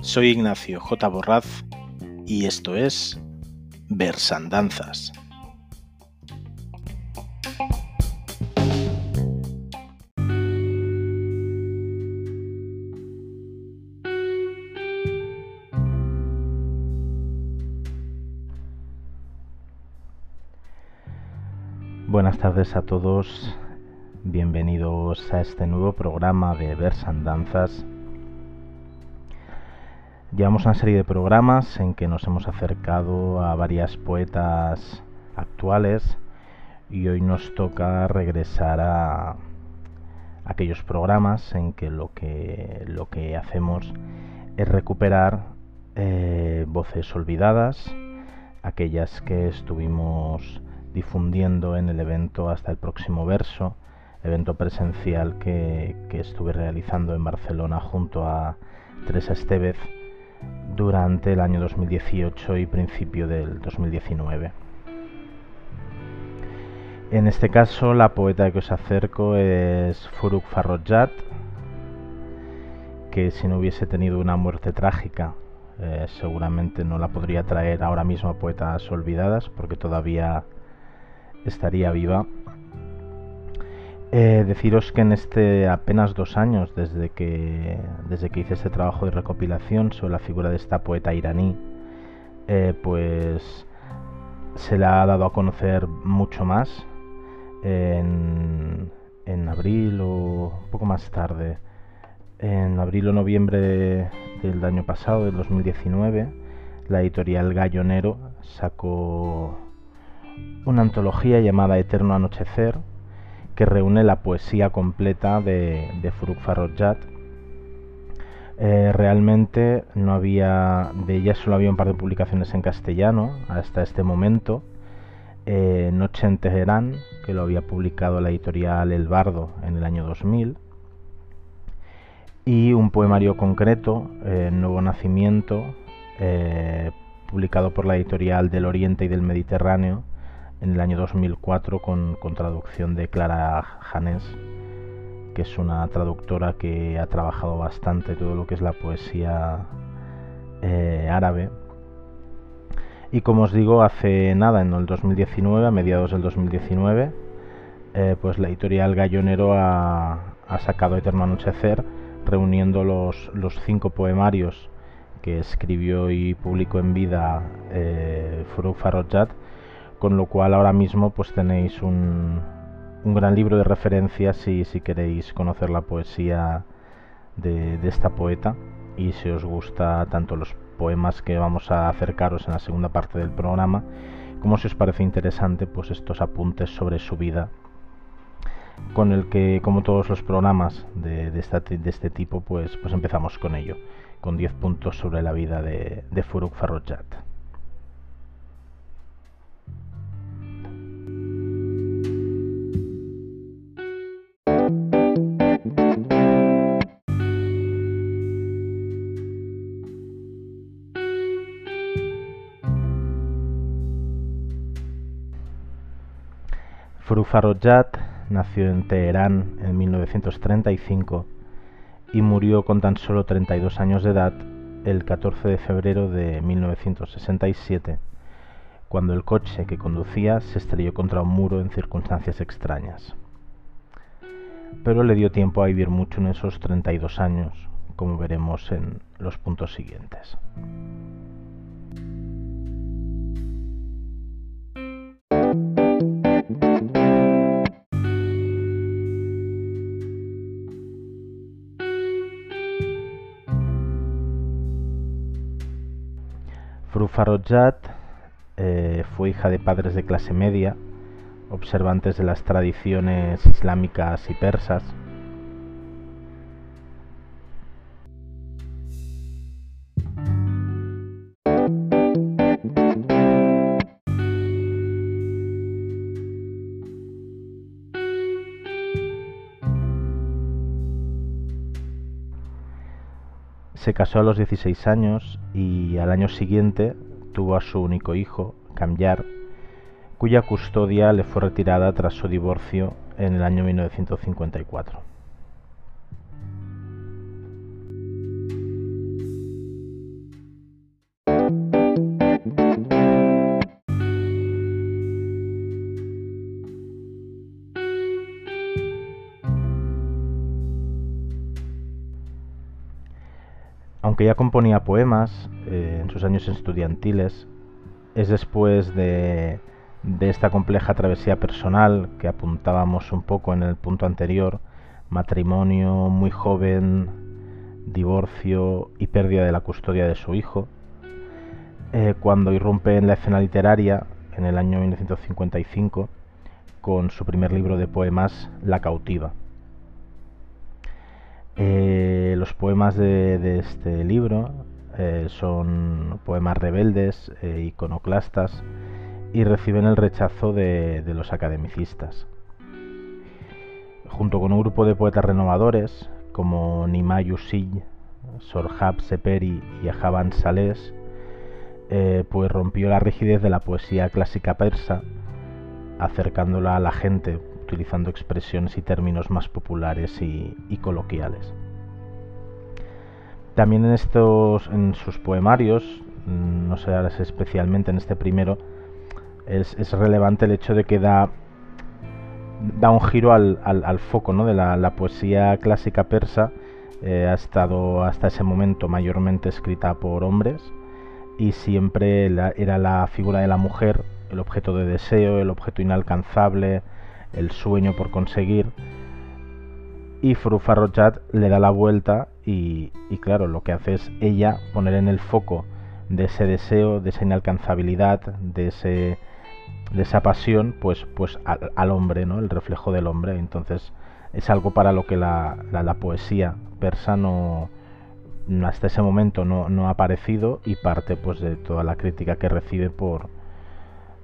Soy Ignacio J. Borraz y esto es Versandanzas. Tardes a todos, bienvenidos a este nuevo programa de Versandanzas Llevamos una serie de programas en que nos hemos acercado a varias poetas actuales y hoy nos toca regresar a aquellos programas en que lo que, lo que hacemos es recuperar eh, voces olvidadas, aquellas que estuvimos difundiendo en el evento hasta el próximo verso, evento presencial que, estuve realizando en Barcelona junto a Teresa Estevez durante el año 2018 y principio del 2019. En este caso, la poeta que os acerco es Furuk Farrojat, que si no hubiese tenido una muerte trágica, eh, seguramente no la podría traer ahora mismo a Poetas Olvidadas, porque todavía estaría viva eh, deciros que en este apenas dos años desde que, desde que hice este trabajo de recopilación sobre la figura de esta poeta iraní, eh, pues se le ha dado a conocer mucho más. En, en abril o un poco más tarde, en abril o noviembre del año pasado, del 2019, la editorial Gallonero sacó una antología llamada Eterno Anochecer, que reúne la poesía completa de, de Furuk Farrojat. Eh, realmente no había, de ella solo había un par de publicaciones en castellano hasta este momento. Eh, Noche en Teherán, que lo había publicado la editorial El Bardo en el año 2000. Y un poemario concreto, eh, Nuevo Nacimiento, publicado por la editorial del Oriente y del Mediterráneo, en el año 2004 con, traducción de Clara Janes, que es una traductora que ha trabajado bastante todo lo que es la poesía eh, árabe. Y como os digo, hace nada, en el 2019, a mediados del 2019, eh, pues la editorial Gallonero ha, sacado Eterno Anochecer, reuniendo los, los cinco poemarios que escribió y publicó en vida eh, Furuk Farrojat con lo cual ahora mismo pues tenéis un, un gran libro de referencias si, si queréis conocer la poesía de, esta poeta y si os gusta tanto los poemas que vamos a acercaros en la segunda parte del programa como si os parece interesante pues estos apuntes sobre su vida con el que como todos los programas de, de, este tipo pues, pues empezamos con ello con 10 puntos sobre la vida de, de Furuk Farrojat nació en Teherán en 1935 y murió con tan solo 32 años de edad el 14 de febrero de 1967, cuando el coche que conducía se estrelló contra un muro en circunstancias extrañas. Pero le dio tiempo a vivir mucho en esos 32 años, como veremos en los puntos siguientes. Farrojat eh, fue hija de padres de clase media, observantes de las tradiciones islámicas y persas. Se casó a los 16 años y al año siguiente tuvo a su único hijo, Kamyar, cuya custodia le fue retirada tras su divorcio en el año 1954. Componía poemas eh, en sus años estudiantiles, es después de, esta compleja travesía personal que apuntábamos un poco en el punto anterior, matrimonio muy joven, divorcio y pérdida de la custodia de su hijo, eh, cuando irrumpe en la escena literaria en el año 1955 con su primer libro de poemas La cautiva. Eh, los poemas de, este libro eh, son poemas rebeldes, e iconoclastas, y reciben el rechazo de, los academicistas. Junto con un grupo de poetas renovadores, como Nimai Usiy, Sorhab Seperi y Ahaban Sales, pues rompió la rigidez de la poesía clásica persa, acercándola a la gente utilizando expresiones y términos más populares y, coloquiales. También en estos, en sus poemarios, mm, no sé especialmente en este primero, es, relevante el hecho de que da, da un giro al, foco ¿no? de la, poesía clásica persa. Eh, ha estado hasta ese momento mayormente escrita por hombres y siempre era la figura de la mujer el objeto de deseo, el objeto inalcanzable, el sueño por conseguir. Y Frufarrochat le da la vuelta y, claro, lo que hace es ella poner en el foco de ese deseo, de esa inalcanzabilidad, de ese de esa pasión, pues, pues al, hombre, ¿no? El reflejo del hombre. Entonces es algo para lo que la, la, poesía persa no, hasta ese momento no, no, ha aparecido y parte pues de toda la crítica que recibe por,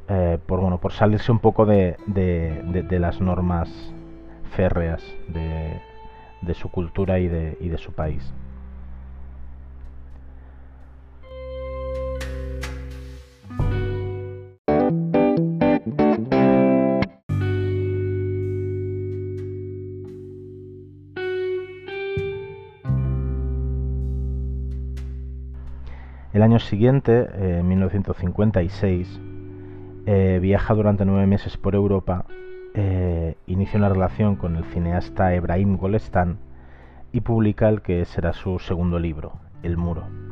eh, por, bueno, por salirse un poco de, las normas férreas de, su cultura y de, y de su país. El año siguiente, en 1956, eh, viaja durante nueve meses por Europa, eh, inicia una relación con el cineasta Ebrahim Golestan y publica el que será su segundo libro, El Muro.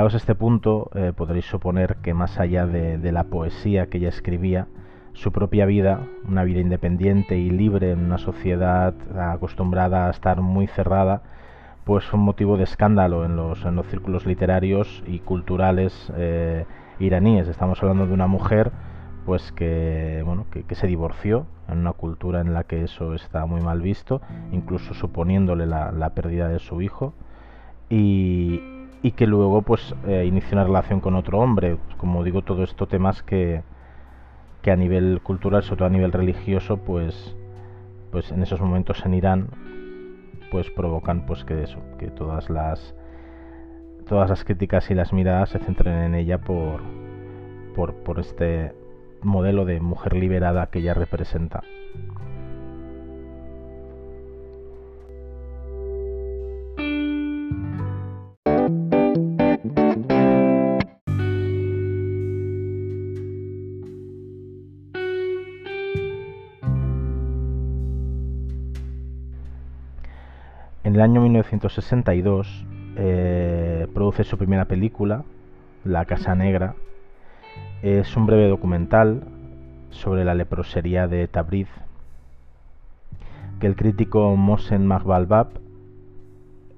Llegados a este punto, eh, podréis suponer que más allá de, la poesía que ella escribía, su propia vida, una vida independiente y libre en una sociedad acostumbrada a estar muy cerrada, pues fue un motivo de escándalo en los, círculos literarios y culturales eh, iraníes. Estamos hablando de una mujer pues que, bueno, que, se divorció en una cultura en la que eso está muy mal visto, incluso suponiéndole la, la pérdida de su hijo. Y, y que luego pues eh, inició una relación con otro hombre. Como digo, todo esto temas que, que a nivel cultural, sobre todo a nivel religioso, pues, pues en esos momentos en Irán pues provocan pues que eso, que todas las todas las críticas y las miradas se centren en ella por, por, por este modelo de mujer liberada que ella representa. El año 1962 eh, produce su primera película, La Casa Negra. Es un breve documental sobre la leprosería de Tabriz, que el crítico Mohsen Mahbalbab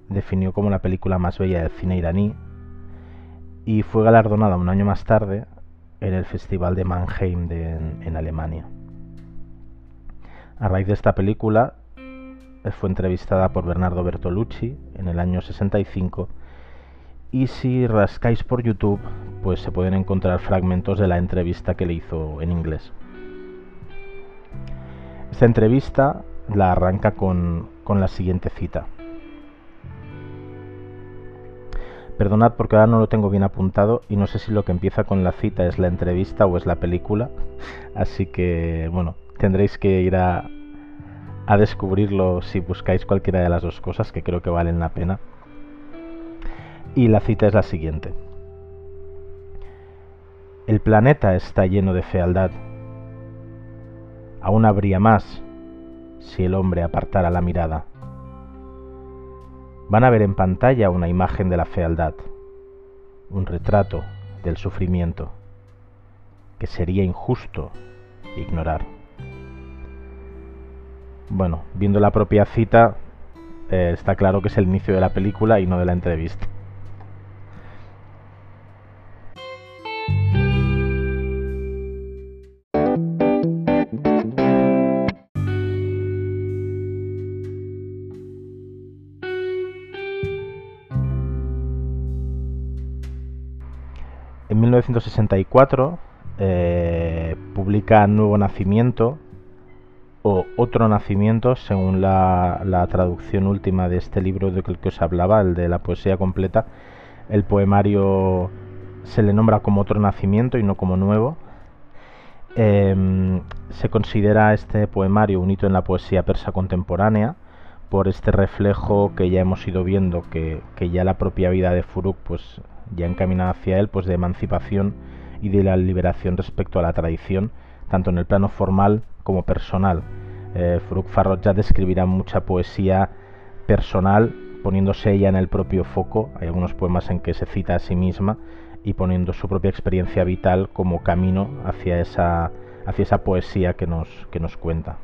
definió como la película más bella del cine iraní y fue galardonada un año más tarde en el Festival de Mannheim en Alemania. A raíz de esta película fue entrevistada por Bernardo Bertolucci en el año 65 y si rascáis por YouTube, pues se pueden encontrar fragmentos de la entrevista que le hizo en inglés. Esta entrevista la arranca con, con la siguiente cita. Perdonad porque ahora no lo tengo bien apuntado y no sé si lo que empieza con la cita es la entrevista o es la película. Así que, bueno, tendréis que ir a, a descubrirlo si buscáis cualquiera de las dos cosas que creo que valen la pena. Y la cita es la siguiente. El planeta está lleno de fealdad. Aún habría más si el hombre apartara la mirada. Van a ver en pantalla una imagen de la fealdad, un retrato del sufrimiento, que sería injusto ignorar. Bueno, viendo la propia cita, eh, está claro que es el inicio de la película y no de la entrevista. En 1964 eh, publica Nuevo Nacimiento o Otro Nacimiento, según la, traducción última de este libro del que os hablaba, el de la poesía completa. El poemario se le nombra como Otro Nacimiento y no como Nuevo. Em, se considera este poemario un hito en la poesía persa contemporánea por este reflejo que ya hemos ido viendo que, que ya la propia vida de Furuk pues ya encaminada hacia él, pues de emancipación y de la liberación respecto a la tradición, tanto en el plano formal como personal. Eh, Farrokh Farrokh describirá mucha poesía personal, poniéndose ella en el propio foco. Hay algunos poemas en que se cita a sí misma y poniendo su propia experiencia vital como camino hacia esa, hacia esa poesía que nos, que nos cuenta.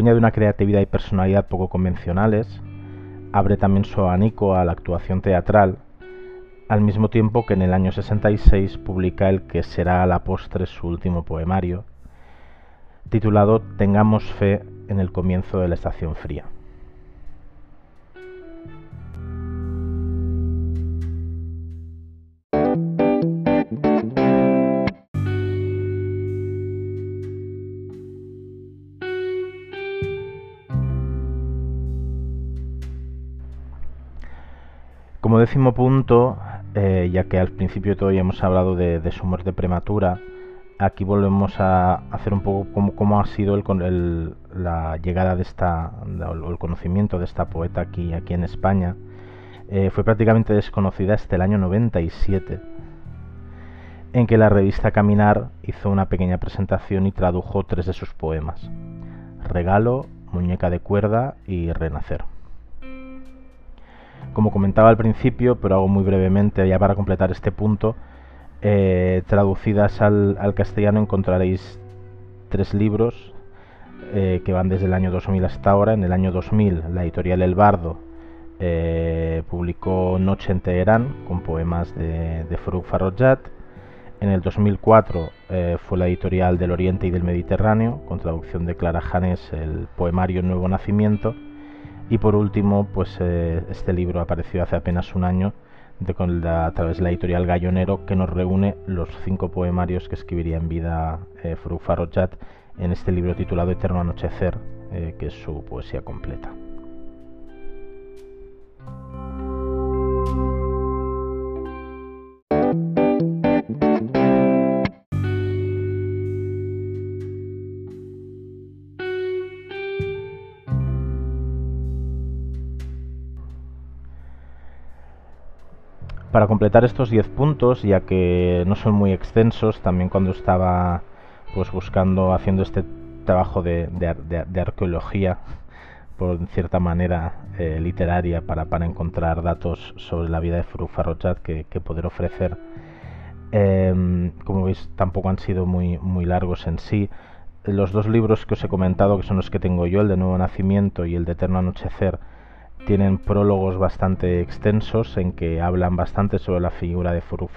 Dueña de una creatividad y personalidad poco convencionales, abre también su abanico a la actuación teatral, al mismo tiempo que en el año 66 publica el que será a la postre su último poemario, titulado Tengamos fe en el comienzo de la estación fría. Décimo punto, eh, ya que al principio ya hemos hablado de, su muerte prematura, aquí volvemos a hacer un poco cómo, ha sido el, la llegada de esta, o el conocimiento de esta poeta aquí, aquí en España. Eh, fue prácticamente desconocida hasta el año 97, en que la revista Caminar hizo una pequeña presentación y tradujo tres de sus poemas, Regalo, Muñeca de cuerda y Renacer. Como comentaba al principio, pero hago muy brevemente ya para completar este punto, eh, traducidas al, castellano encontraréis tres libros eh, que van desde el año 2000 hasta ahora. En el año 2000 la editorial El Bardo eh, publicó Noche en Teherán con poemas de, de Faruk En el 2004 fue la editorial del Oriente y del Mediterráneo, con traducción de Clara Janes, el poemario Nuevo Nacimiento. Y por último, pues eh, este libro apareció hace apenas un año de, con a través de la editorial Gallonero que nos reúne los cinco poemarios que escribiría en vida eh, en este libro titulado Eterno Anochecer, eh, que es su poesía completa. Para completar estos 10 puntos, ya que no son muy extensos, también cuando estaba pues buscando, haciendo este trabajo de, arqueología, por cierta manera eh, literaria, para, para, encontrar datos sobre la vida de Faruk que, poder ofrecer. Em, como veis, tampoco han sido muy, muy largos en sí. Los dos libros que os he comentado, que son los que tengo yo, el de Nuevo Nacimiento y el de Eterno Anochecer, tienen prólogos bastante extensos en que hablan bastante sobre la figura de Faruk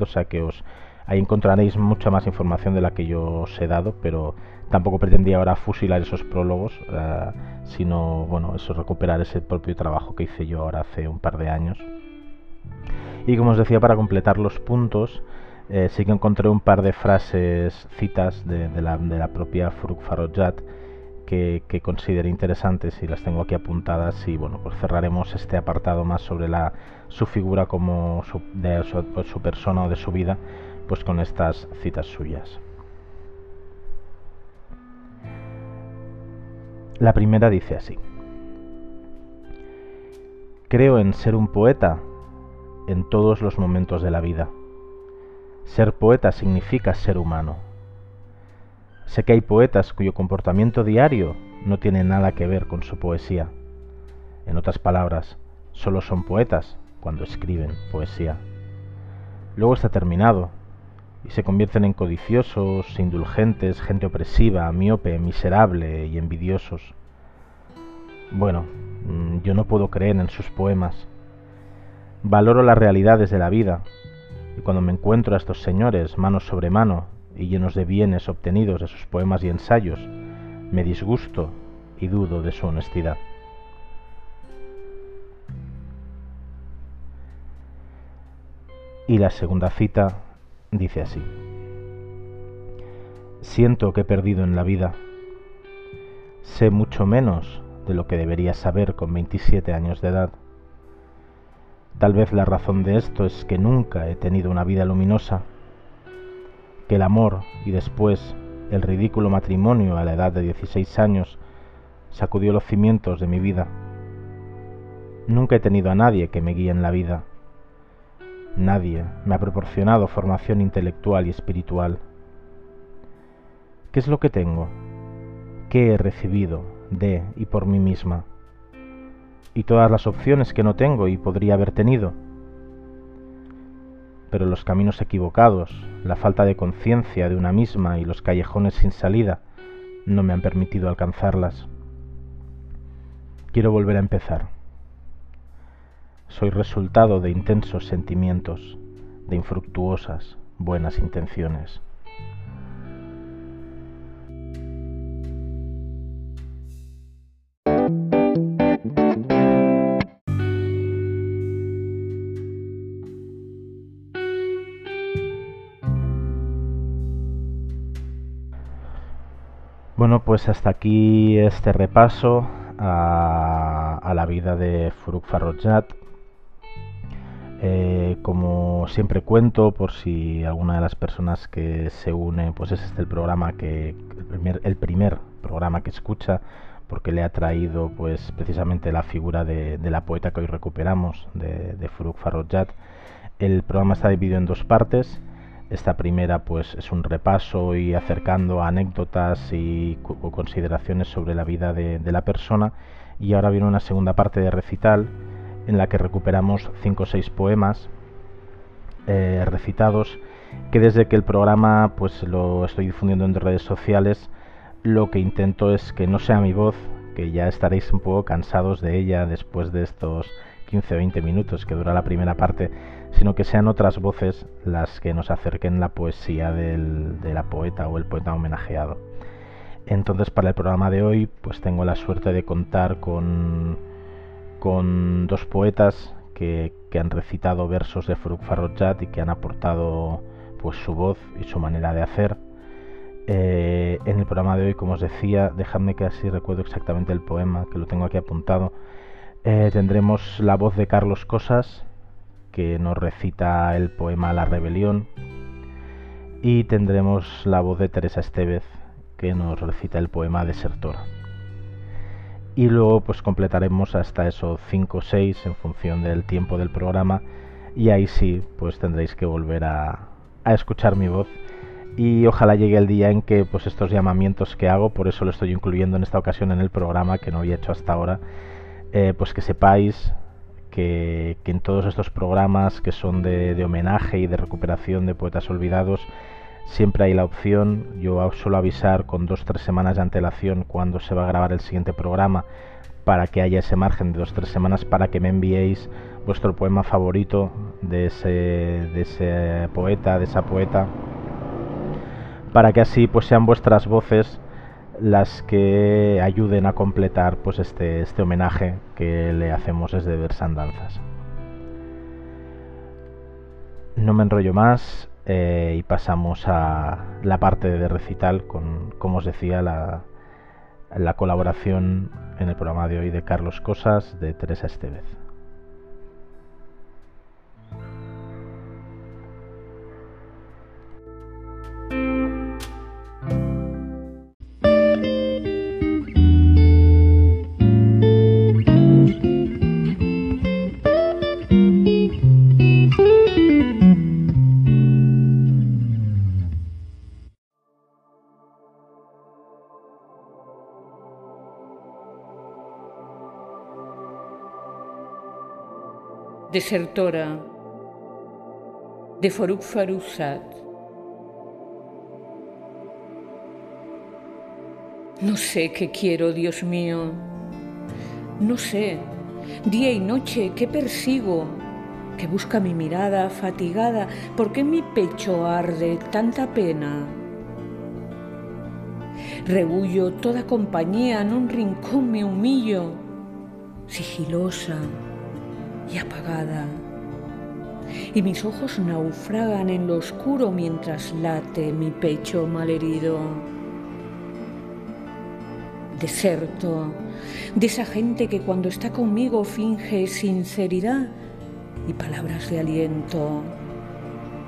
o sea que os ahí encontraréis mucha más información de la que yo os he dado, pero tampoco pretendía ahora fusilar esos prólogos, uh, sino bueno, eso recuperar ese propio trabajo que hice yo ahora hace un par de años. Y como os decía, para completar los puntos, eh, sí que encontré un par de frases, citas de, la, propia Faruk que, consideré interesantes y las tengo aquí apuntadas y bueno, pues cerraremos este apartado más sobre su figura como su, su persona o de su vida, pues con estas citas suyas. La primera dice así. Creo en ser un poeta en todos los momentos de la vida. Ser poeta significa ser humano. Sé que hay poetas cuyo comportamiento diario no tiene nada que ver con su poesía. En otras palabras, solo son poetas cuando escriben poesía. Luego está terminado y se convierten en codiciosos, indulgentes, gente opresiva, miope, miserable y envidiosos. Bueno, mm, yo no puedo creer en sus poemas. Valoro las realidades de la vida, y cuando me encuentro a estos señores mano sobre mano y llenos de bienes obtenidos de sus poemas y ensayos, me disgusto y dudo de su honestidad. Y la segunda cita dice así. Siento que he perdido en la vida. Sé mucho menos de lo que debería saber con 27 años de edad. Tal vez la razón de esto es que nunca he tenido una vida luminosa, que el amor y después el ridículo matrimonio a la edad de 16 años sacudió los cimientos de mi vida. Nunca he tenido a nadie que me guíe en la vida Nadie me ha proporcionado formación intelectual y espiritual. ¿Qué es lo que tengo? ¿Qué he recibido de y por mí misma? Y todas las opciones que no tengo y podría haber tenido. Pero los caminos equivocados, la falta de conciencia de una misma y los callejones sin salida no me han permitido alcanzarlas. Quiero volver a empezar soy resultado de intensos sentimientos, de infructuosas buenas intenciones. Bueno, pues hasta aquí este repaso a, la vida de Furuk Farrojat, eh, como siempre cuento, por si alguna de las personas que se une, pues es este el programa que el primer, el primer programa que escucha, porque le ha traído pues precisamente la figura de, la poeta que hoy recuperamos, de, de Farrojat. El programa está dividido en dos partes. Esta primera pues es un repaso y acercando anécdotas y consideraciones sobre la vida de, la persona. Y ahora viene una segunda parte de recital en la que recuperamos cinco o seis poemas eh, recitados que desde que el programa pues lo estoy difundiendo en redes sociales lo que intento es que no sea mi voz que ya estaréis un poco cansados de ella después de estos 15 o 20 minutos que dura la primera parte sino que sean otras voces las que nos acerquen la poesía del, de la poeta o el poeta homenajeado entonces para el programa de hoy pues tengo la suerte de contar con con dos poetas que, que han recitado versos de Faruk Farrojat y que han aportado pues su voz y su manera de hacer. Eh, en el programa de hoy, como os decía, dejadme que así recuerdo exactamente el poema, que lo tengo aquí apuntado. Eh, tendremos la voz de Carlos Cosas, que nos recita el poema La Rebelión. Y tendremos la voz de Teresa Estevez, que nos recita el poema Desertora y luego pues completaremos hasta esos 5 o 6 en función del tiempo del programa. Y ahí sí pues tendréis que volver a, escuchar mi voz. Y ojalá llegue el día en que pues estos llamamientos que hago por eso lo estoy incluyendo en esta ocasión en el programa que no había hecho hasta ahora eh, pues que sepáis que, en todos estos programas que son de, homenaje y de recuperación de poetas olvidados Siempre hay la opción, yo suelo avisar con dos tres semanas de antelación cuando se va a grabar el siguiente programa para que haya ese margen de dos tres semanas para que me enviéis vuestro poema favorito de ese, de ese poeta, de esa poeta, para que así pues sean vuestras voces las que ayuden a completar pues este, este homenaje que le hacemos desde Versandanzas. No me enrollo más eh, y pasamos a la parte de recital con, como os decía, la, la colaboración en el programa de hoy de Carlos Cosas de Teresa Estevez. Desertora de Foruk Farusat. No sé qué quiero, Dios mío. No sé, día y noche, qué persigo, que busca mi mirada fatigada, ¿por qué mi pecho arde tanta pena? Rebullo toda compañía, en un rincón me humillo, sigilosa, y apagada. Y mis ojos naufragan en lo oscuro mientras late mi pecho malherido. Deserto de esa gente que cuando está conmigo finge sinceridad y palabras de aliento,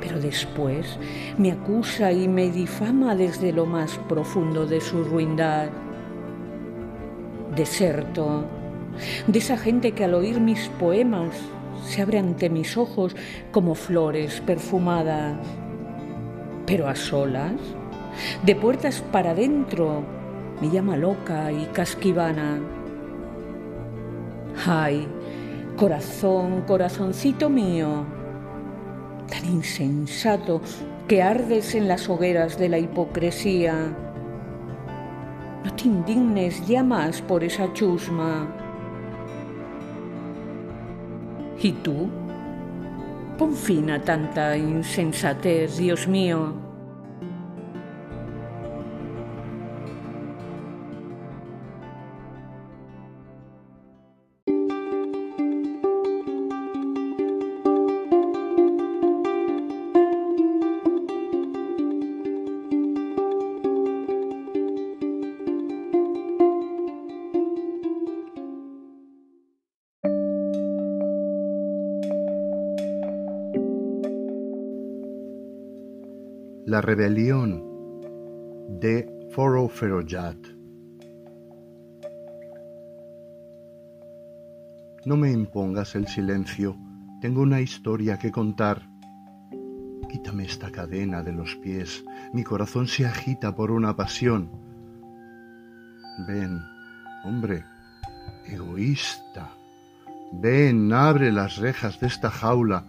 pero después me acusa y me difama desde lo más profundo de su ruindad. Deserto de esa gente que al oír mis poemas se abre ante mis ojos como flores perfumadas, pero a solas, de puertas para adentro, me llama loca y casquivana. Ay, corazón, corazoncito mío, tan insensato que ardes en las hogueras de la hipocresía. No te indignes ya más por esa chusma. ¿Y tú? Pon fin a tanta insensatez, Dios mío. La rebelión de Foro Ferojat. No me impongas el silencio, tengo una historia que contar. Quítame esta cadena de los pies, mi corazón se agita por una pasión. Ven, hombre, egoísta, ven, abre las rejas de esta jaula.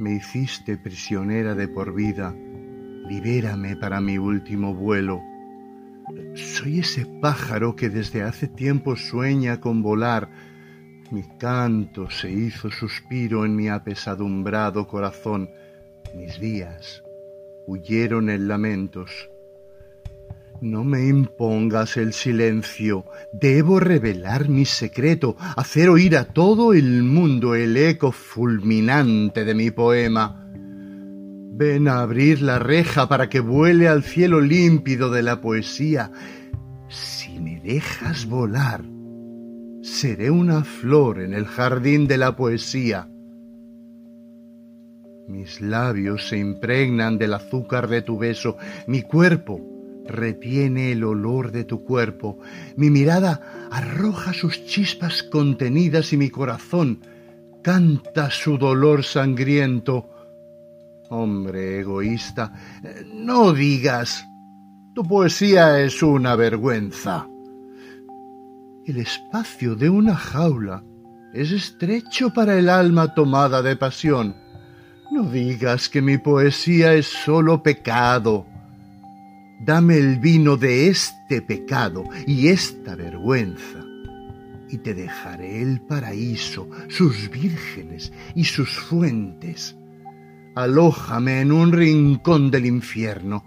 Me hiciste prisionera de por vida libérame para mi último vuelo. Soy ese pájaro que desde hace tiempo sueña con volar. Mi canto se hizo suspiro en mi apesadumbrado corazón. Mis días huyeron en lamentos. No me impongas el silencio. Debo revelar mi secreto, hacer oír a todo el mundo el eco fulminante de mi poema. A abrir la reja para que vuele al cielo límpido de la poesía. Si me dejas volar, seré una flor en el jardín de la poesía. Mis labios se impregnan del azúcar de tu beso, mi cuerpo retiene el olor de tu cuerpo, mi mirada arroja sus chispas contenidas y mi corazón canta su dolor sangriento. Hombre egoísta, no digas. Tu poesía es una vergüenza. El espacio de una jaula es estrecho para el alma tomada de pasión. No digas que mi poesía es solo pecado. Dame el vino de este pecado y esta vergüenza. y te dejaré el paraíso, sus vírgenes y sus fuentes. Alójame en un rincón del infierno,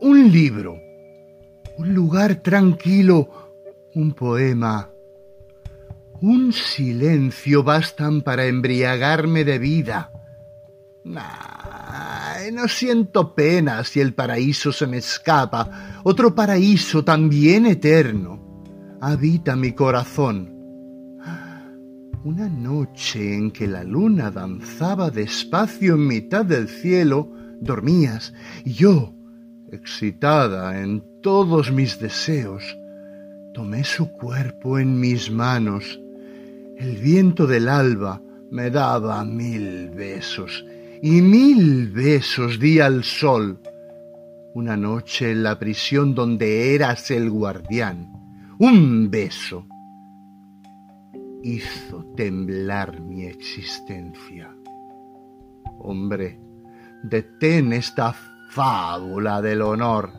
un libro, un lugar tranquilo, un poema, un silencio bastan para embriagarme de vida. no siento pena si el paraíso se me escapa, otro paraíso también eterno. Habita mi corazón. Una noche en que la luna danzaba despacio en mitad del cielo, dormías y yo, excitada en todos mis deseos, tomé su cuerpo en mis manos. El viento del alba me daba mil besos y mil besos di al sol. Una noche en la prisión donde eras el guardián un beso hizo temblar mi existencia. Hombre, detén esta fábula del honor.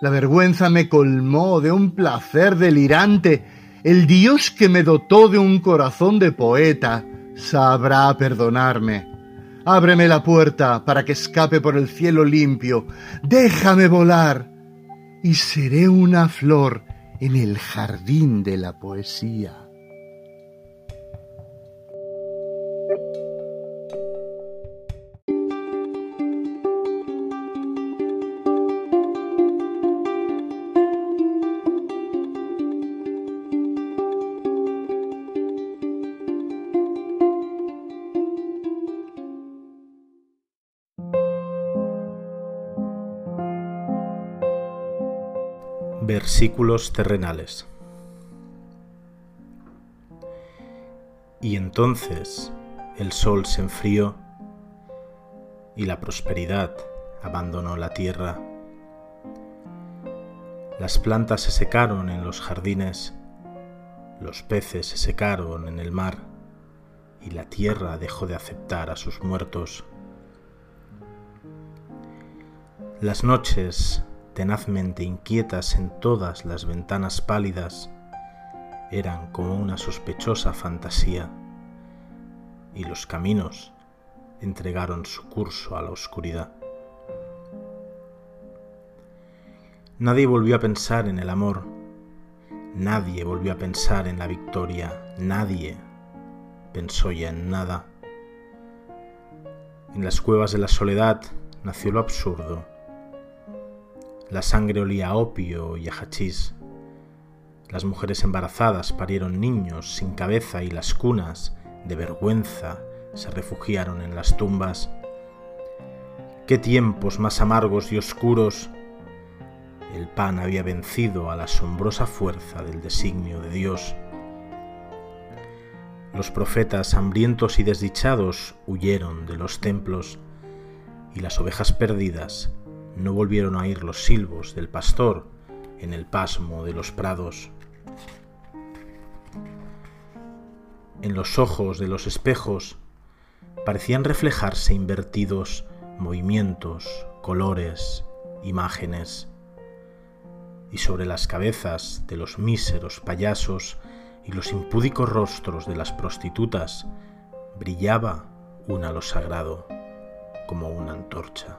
La vergüenza me colmó de un placer delirante. El Dios que me dotó de un corazón de poeta sabrá perdonarme. Ábreme la puerta para que escape por el cielo limpio. Déjame volar y seré una flor en el jardín de la poesía. Versículos terrenales. Y entonces el sol se enfrió y la prosperidad abandonó la tierra. Las plantas se secaron en los jardines, los peces se secaron en el mar y la tierra dejó de aceptar a sus muertos. Las noches tenazmente inquietas en todas las ventanas pálidas, eran como una sospechosa fantasía, y los caminos entregaron su curso a la oscuridad. Nadie volvió a pensar en el amor, nadie volvió a pensar en la victoria, nadie pensó ya en nada. En las cuevas de la soledad nació lo absurdo, la sangre olía a opio y a hachís. Las mujeres embarazadas parieron niños sin cabeza y las cunas, de vergüenza, se refugiaron en las tumbas. Qué tiempos más amargos y oscuros. El pan había vencido a la asombrosa fuerza del designio de Dios. Los profetas hambrientos y desdichados huyeron de los templos y las ovejas perdidas no volvieron a oír los silbos del pastor en el pasmo de los prados. En los ojos de los espejos parecían reflejarse invertidos movimientos, colores, imágenes, y sobre las cabezas de los míseros payasos y los impúdicos rostros de las prostitutas brillaba un halo sagrado como una antorcha.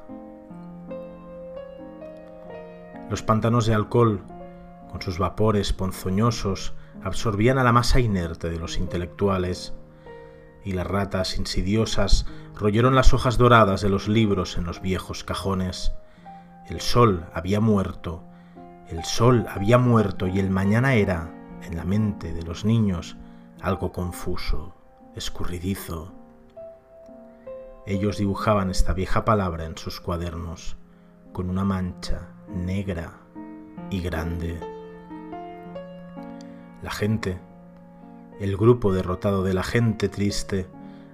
Los pantanos de alcohol, con sus vapores ponzoñosos, absorbían a la masa inerte de los intelectuales, y las ratas insidiosas royeron las hojas doradas de los libros en los viejos cajones. El sol había muerto, el sol había muerto y el mañana era, en la mente de los niños, algo confuso, escurridizo. Ellos dibujaban esta vieja palabra en sus cuadernos, con una mancha negra y grande. La gente, el grupo derrotado de la gente triste,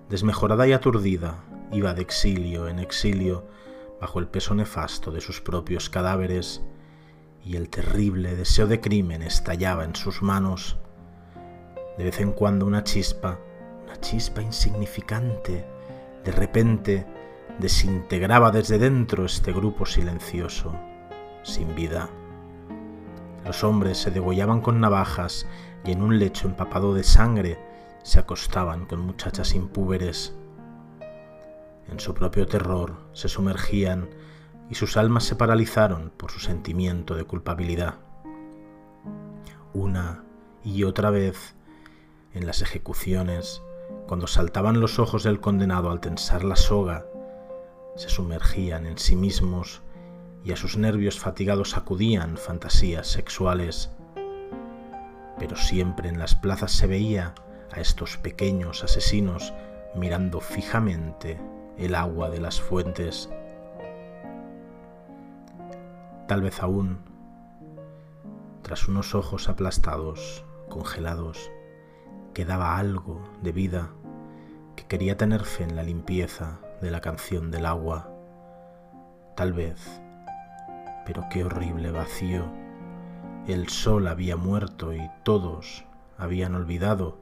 desmejorada y aturdida, iba de exilio en exilio bajo el peso nefasto de sus propios cadáveres, y el terrible deseo de crimen estallaba en sus manos. De vez en cuando una chispa, una chispa insignificante, de repente desintegraba desde dentro este grupo silencioso sin vida. Los hombres se degollaban con navajas y en un lecho empapado de sangre se acostaban con muchachas impúberes. En su propio terror se sumergían y sus almas se paralizaron por su sentimiento de culpabilidad. Una y otra vez, en las ejecuciones, cuando saltaban los ojos del condenado al tensar la soga, se sumergían en sí mismos y a sus nervios fatigados acudían fantasías sexuales. Pero siempre en las plazas se veía a estos pequeños asesinos mirando fijamente el agua de las fuentes. Tal vez aún, tras unos ojos aplastados, congelados, quedaba algo de vida que quería tener fe en la limpieza de la canción del agua. Tal vez, pero qué horrible vacío. El sol había muerto y todos habían olvidado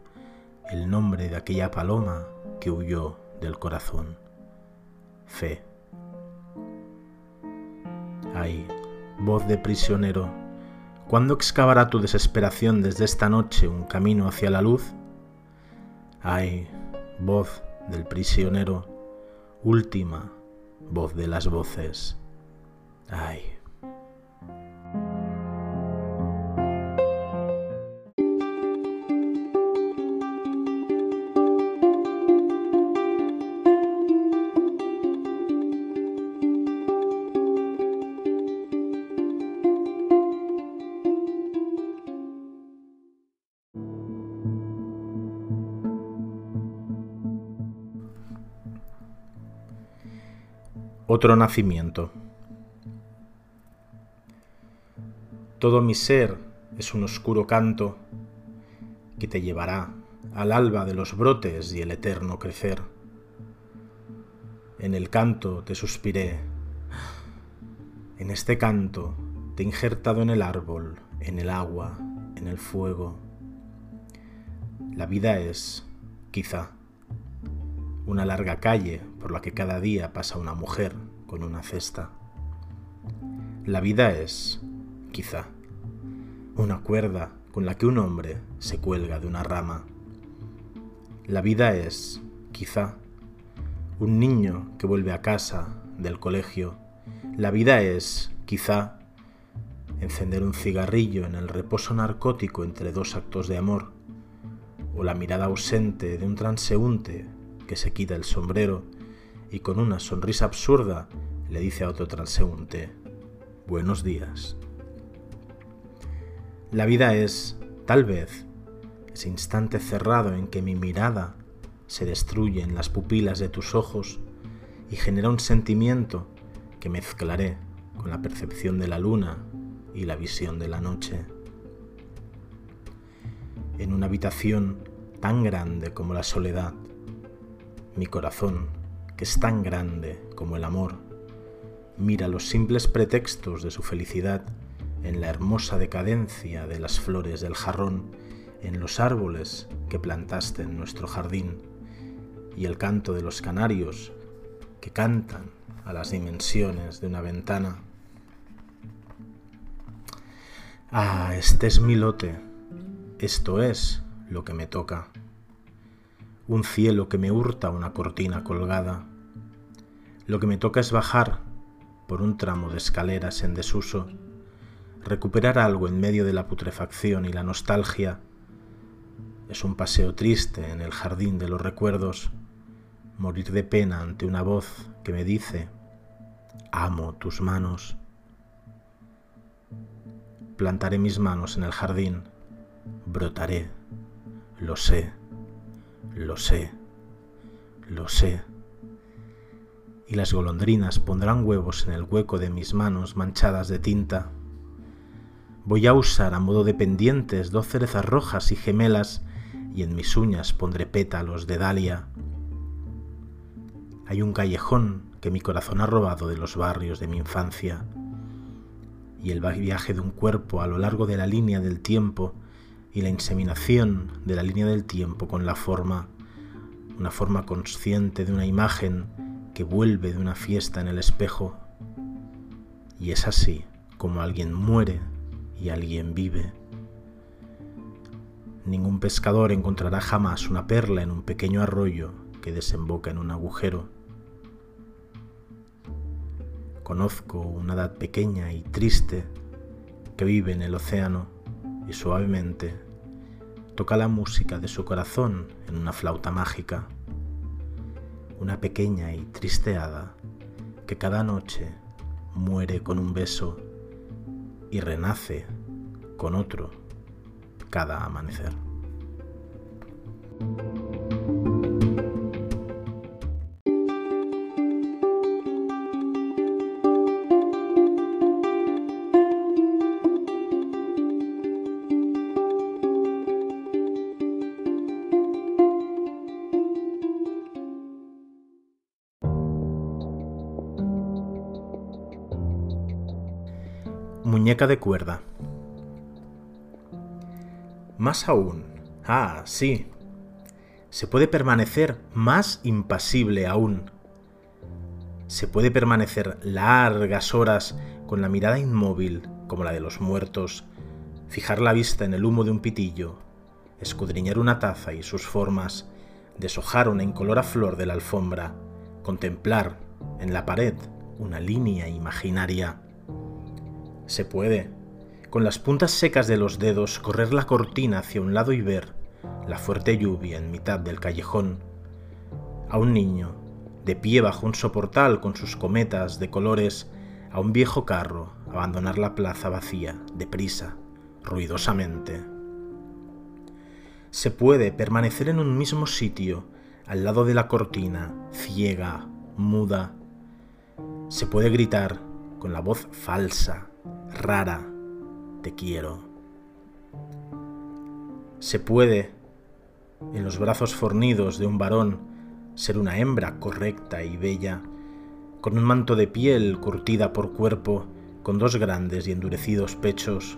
el nombre de aquella paloma que huyó del corazón. Fe. Ay, voz de prisionero, ¿cuándo excavará tu desesperación desde esta noche un camino hacia la luz? Ay, voz del prisionero, última voz de las voces. Ay. Otro nacimiento. Todo mi ser es un oscuro canto que te llevará al alba de los brotes y el eterno crecer. En el canto te suspiré, en este canto te he injertado en el árbol, en el agua, en el fuego. La vida es, quizá, una larga calle por la que cada día pasa una mujer con una cesta. La vida es, quizá, una cuerda con la que un hombre se cuelga de una rama. La vida es, quizá, un niño que vuelve a casa del colegio. La vida es, quizá, encender un cigarrillo en el reposo narcótico entre dos actos de amor, o la mirada ausente de un transeúnte que se quita el sombrero y con una sonrisa absurda le dice a otro transeúnte, buenos días. La vida es, tal vez, ese instante cerrado en que mi mirada se destruye en las pupilas de tus ojos y genera un sentimiento que mezclaré con la percepción de la luna y la visión de la noche. En una habitación tan grande como la soledad, mi corazón, es tan grande como el amor, mira los simples pretextos de su felicidad en la hermosa decadencia de las flores del jarrón, en los árboles que plantaste en nuestro jardín, y el canto de los canarios que cantan a las dimensiones de una ventana. Ah, este es mi lote, esto es lo que me toca un cielo que me hurta una cortina colgada. Lo que me toca es bajar por un tramo de escaleras en desuso, recuperar algo en medio de la putrefacción y la nostalgia. Es un paseo triste en el jardín de los recuerdos, morir de pena ante una voz que me dice, amo tus manos. Plantaré mis manos en el jardín, brotaré, lo sé lo sé, lo sé. Y las golondrinas pondrán huevos en el hueco de mis manos manchadas de tinta. Voy a usar a modo de pendientes dos cerezas rojas y gemelas y en mis uñas pondré pétalos de dalia. Hay un callejón que mi corazón ha robado de los barrios de mi infancia y el viaje de un cuerpo a lo largo de la línea del tiempo y la inseminación de la línea del tiempo con la forma, una forma consciente de una imagen vuelve de una fiesta en el espejo. Y es así como alguien muere y alguien vive. Ningún pescador encontrará jamás una perla en un pequeño arroyo que desemboca en un agujero. Conozco una edad pequeña y triste que vive en el océano y suavemente toca la música de su corazón en una flauta mágica. Una pequeña y triste hada que cada noche muere con un beso y renace con otro cada amanecer. De cuerda. Más aún. Ah, sí. Se puede permanecer más impasible aún. Se puede permanecer largas horas con la mirada inmóvil como la de los muertos, fijar la vista en el humo de un pitillo, escudriñar una taza y sus formas, deshojar una incolora flor de la alfombra, contemplar en la pared una línea imaginaria se puede, con las puntas secas de los dedos, correr la cortina hacia un lado y ver la fuerte lluvia en mitad del callejón. A un niño, de pie bajo un soportal con sus cometas de colores, a un viejo carro, abandonar la plaza vacía, deprisa, ruidosamente. Se puede permanecer en un mismo sitio, al lado de la cortina, ciega, muda. Se puede gritar con la voz falsa, rara, te quiero. Se puede, en los brazos fornidos de un varón, ser una hembra correcta y bella, con un manto de piel curtida por cuerpo, con dos grandes y endurecidos pechos.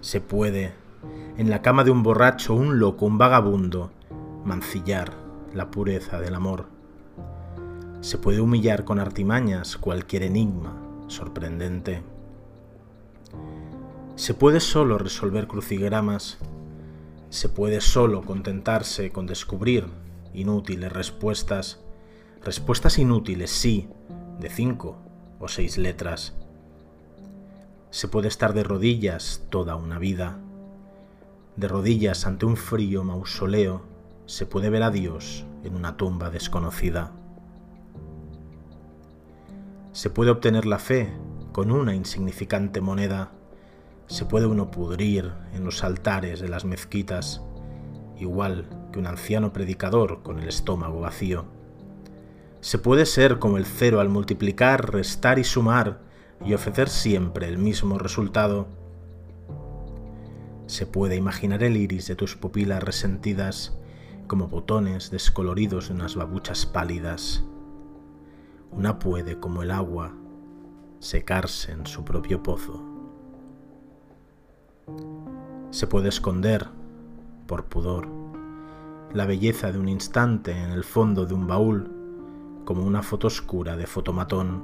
Se puede, en la cama de un borracho, un loco, un vagabundo, mancillar la pureza del amor. Se puede humillar con artimañas cualquier enigma sorprendente. Se puede solo resolver crucigramas, se puede solo contentarse con descubrir inútiles respuestas, respuestas inútiles, sí, de cinco o seis letras. Se puede estar de rodillas toda una vida. De rodillas ante un frío mausoleo se puede ver a Dios en una tumba desconocida. Se puede obtener la fe con una insignificante moneda se puede uno pudrir en los altares de las mezquitas, igual que un anciano predicador con el estómago vacío. Se puede ser como el cero al multiplicar, restar y sumar y ofrecer siempre el mismo resultado. Se puede imaginar el iris de tus pupilas resentidas como botones descoloridos de unas babuchas pálidas. Una puede, como el agua, secarse en su propio pozo. Se puede esconder, por pudor, la belleza de un instante en el fondo de un baúl, como una foto oscura de fotomatón.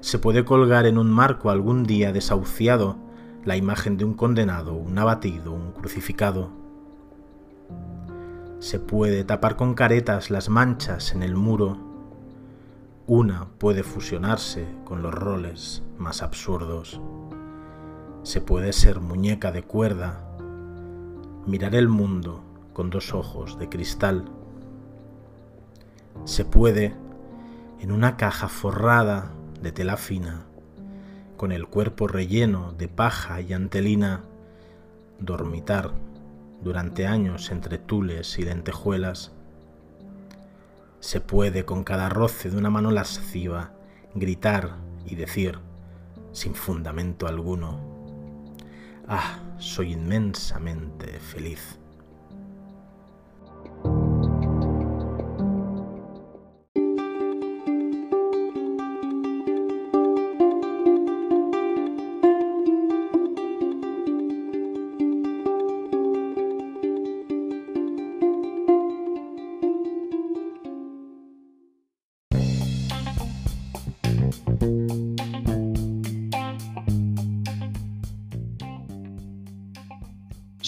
Se puede colgar en un marco algún día desahuciado la imagen de un condenado, un abatido, un crucificado. Se puede tapar con caretas las manchas en el muro. Una puede fusionarse con los roles más absurdos se puede ser muñeca de cuerda, mirar el mundo con dos ojos de cristal. Se puede, en una caja forrada de tela fina, con el cuerpo relleno de paja y antelina, dormitar durante años entre tules y lentejuelas. Se puede con cada roce de una mano lasciva gritar y decir, sin fundamento alguno, Ah, soy inmensamente feliz.